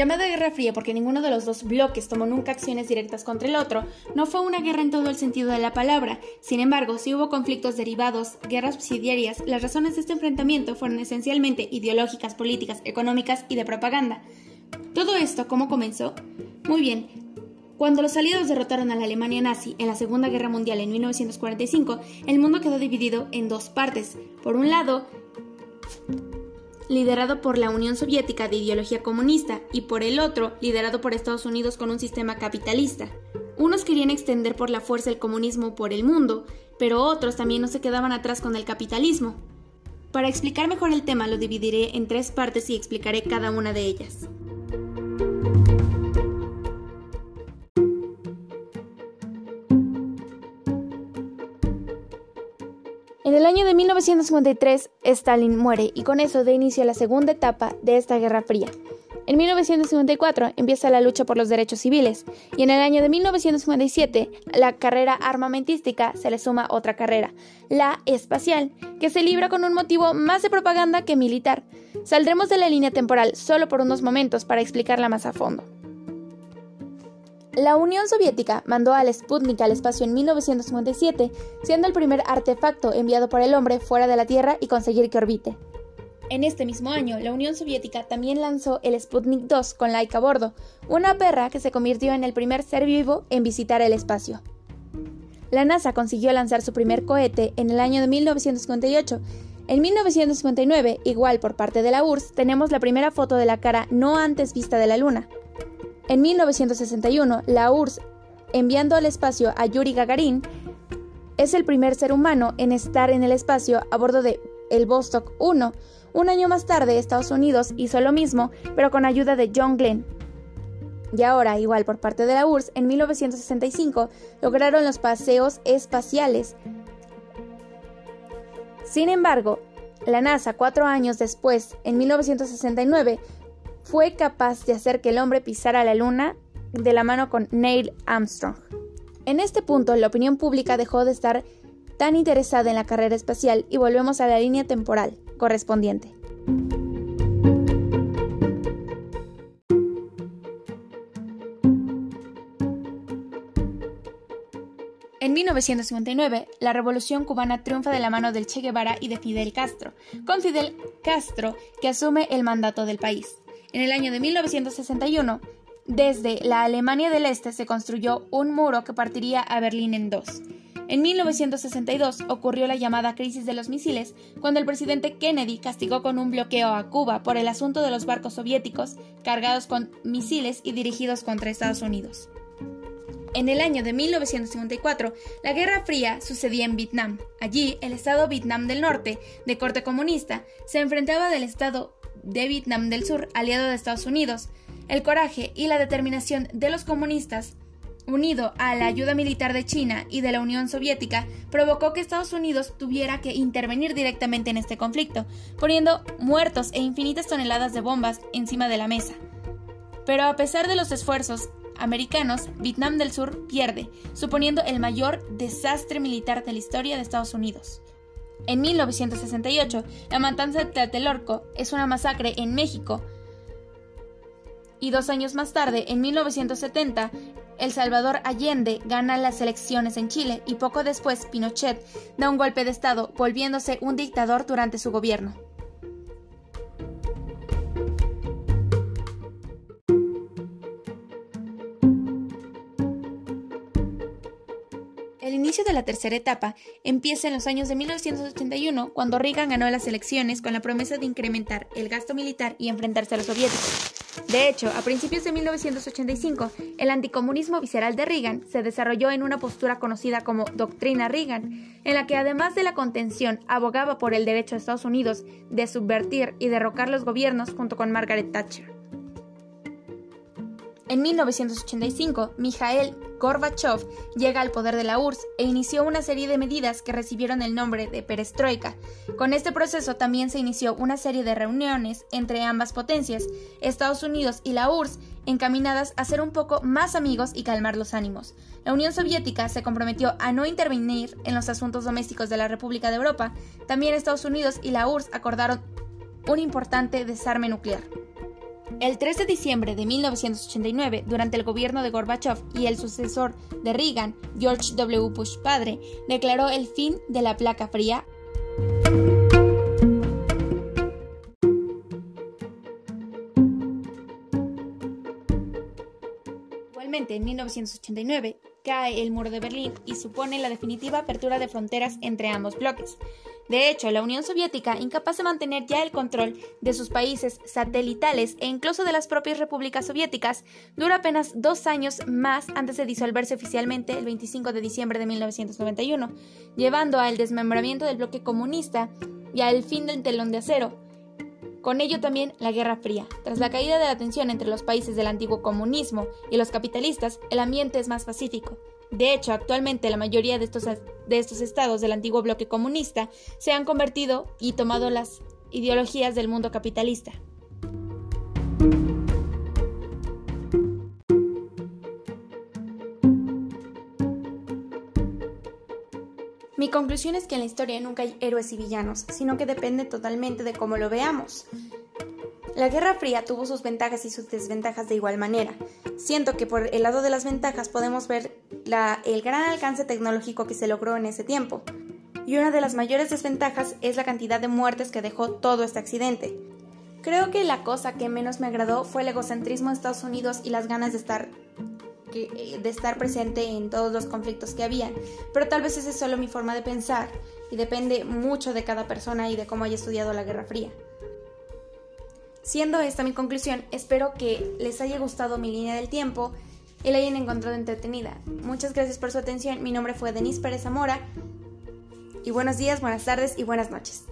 Llamada Guerra Fría porque ninguno de los dos bloques tomó nunca acciones directas contra el otro, no fue una guerra en todo el sentido de la palabra. Sin embargo, si hubo conflictos derivados, guerras subsidiarias, las razones de este enfrentamiento fueron esencialmente ideológicas, políticas, económicas y de propaganda. ¿Todo esto cómo comenzó? Muy bien, cuando los aliados derrotaron a la Alemania nazi en la Segunda Guerra Mundial en 1945, el mundo quedó dividido en dos partes. Por un lado, liderado por la Unión Soviética de ideología comunista, y por el otro, liderado por Estados Unidos con un sistema capitalista. Unos querían extender por la fuerza el comunismo por el mundo, pero otros también no se quedaban atrás con el capitalismo. Para explicar mejor el tema lo dividiré en tres partes y explicaré cada una de ellas. En el año de 1953, Stalin muere y con eso da inicio a la segunda etapa de esta Guerra Fría. En 1954 empieza la lucha por los derechos civiles y en el año de 1957 la carrera armamentística se le suma otra carrera, la espacial, que se libra con un motivo más de propaganda que militar. Saldremos de la línea temporal solo por unos momentos para explicarla más a fondo. La Unión Soviética mandó al Sputnik al espacio en 1957, siendo el primer artefacto enviado por el hombre fuera de la Tierra y conseguir que orbite. En este mismo año, la Unión Soviética también lanzó el Sputnik 2 con Laika a bordo, una perra que se convirtió en el primer ser vivo en visitar el espacio. La NASA consiguió lanzar su primer cohete en el año de 1958. En 1959, igual por parte de la URSS, tenemos la primera foto de la cara no antes vista de la Luna. En 1961, la URSS, enviando al espacio a Yuri Gagarin, es el primer ser humano en estar en el espacio a bordo de el Vostok 1. Un año más tarde, Estados Unidos hizo lo mismo, pero con ayuda de John Glenn. Y ahora, igual por parte de la URSS, en 1965 lograron los paseos espaciales. Sin embargo, la NASA, cuatro años después, en 1969, fue capaz de hacer que el hombre pisara la luna de la mano con Neil Armstrong. En este punto, la opinión pública dejó de estar tan interesada en la carrera espacial y volvemos a la línea temporal correspondiente. En 1959, la revolución cubana triunfa de la mano del Che Guevara y de Fidel Castro, con Fidel Castro que asume el mandato del país. En el año de 1961, desde la Alemania del Este se construyó un muro que partiría a Berlín en dos. En 1962 ocurrió la llamada crisis de los misiles, cuando el presidente Kennedy castigó con un bloqueo a Cuba por el asunto de los barcos soviéticos cargados con misiles y dirigidos contra Estados Unidos. En el año de 1954, la Guerra Fría sucedía en Vietnam. Allí, el Estado Vietnam del Norte, de corte comunista, se enfrentaba del Estado de Vietnam del Sur, aliado de Estados Unidos. El coraje y la determinación de los comunistas, unido a la ayuda militar de China y de la Unión Soviética, provocó que Estados Unidos tuviera que intervenir directamente en este conflicto, poniendo muertos e infinitas toneladas de bombas encima de la mesa. Pero a pesar de los esfuerzos americanos, Vietnam del Sur pierde, suponiendo el mayor desastre militar de la historia de Estados Unidos. En 1968, la matanza de Tlatelolco es una masacre en México. Y dos años más tarde, en 1970, El Salvador Allende gana las elecciones en Chile y poco después Pinochet da un golpe de Estado, volviéndose un dictador durante su gobierno. Inicio de la tercera etapa empieza en los años de 1981, cuando Reagan ganó las elecciones con la promesa de incrementar el gasto militar y enfrentarse a los soviéticos. De hecho, a principios de 1985, el anticomunismo visceral de Reagan se desarrolló en una postura conocida como Doctrina Reagan, en la que además de la contención abogaba por el derecho de Estados Unidos de subvertir y derrocar los gobiernos junto con Margaret Thatcher. En 1985, Mikhail Gorbachev llega al poder de la URSS e inició una serie de medidas que recibieron el nombre de perestroika. Con este proceso también se inició una serie de reuniones entre ambas potencias, Estados Unidos y la URSS, encaminadas a ser un poco más amigos y calmar los ánimos. La Unión Soviética se comprometió a no intervenir en los asuntos domésticos de la República de Europa. También Estados Unidos y la URSS acordaron un importante desarme nuclear. El 3 de diciembre de 1989, durante el gobierno de Gorbachev y el sucesor de Reagan, George W. Bush padre, declaró el fin de la placa fría. Igualmente, en 1989, cae el muro de Berlín y supone la definitiva apertura de fronteras entre ambos bloques. De hecho, la Unión Soviética, incapaz de mantener ya el control de sus países satelitales e incluso de las propias repúblicas soviéticas, dura apenas dos años más antes de disolverse oficialmente el 25 de diciembre de 1991, llevando al desmembramiento del bloque comunista y al fin del telón de acero. Con ello también la Guerra Fría. Tras la caída de la tensión entre los países del antiguo comunismo y los capitalistas, el ambiente es más pacífico. De hecho, actualmente la mayoría de estos, de estos estados del antiguo bloque comunista se han convertido y tomado las ideologías del mundo capitalista. Mi conclusión es que en la historia nunca hay héroes y villanos, sino que depende totalmente de cómo lo veamos. La Guerra Fría tuvo sus ventajas y sus desventajas de igual manera. Siento que por el lado de las ventajas podemos ver el gran alcance tecnológico que se logró en ese tiempo. Y una de las mayores desventajas es la cantidad de muertes que dejó todo este accidente. Creo que la cosa que menos me agradó fue el egocentrismo de Estados Unidos y las ganas de estar, de estar presente en todos los conflictos que había. Pero tal vez esa es solo mi forma de pensar y depende mucho de cada persona y de cómo haya estudiado la Guerra Fría. Siendo esta mi conclusión, espero que les haya gustado mi línea del tiempo y la hayan encontrado entretenida. Muchas gracias por su atención. Mi nombre fue Denise Pérez Zamora. Y buenos días, buenas tardes y buenas noches.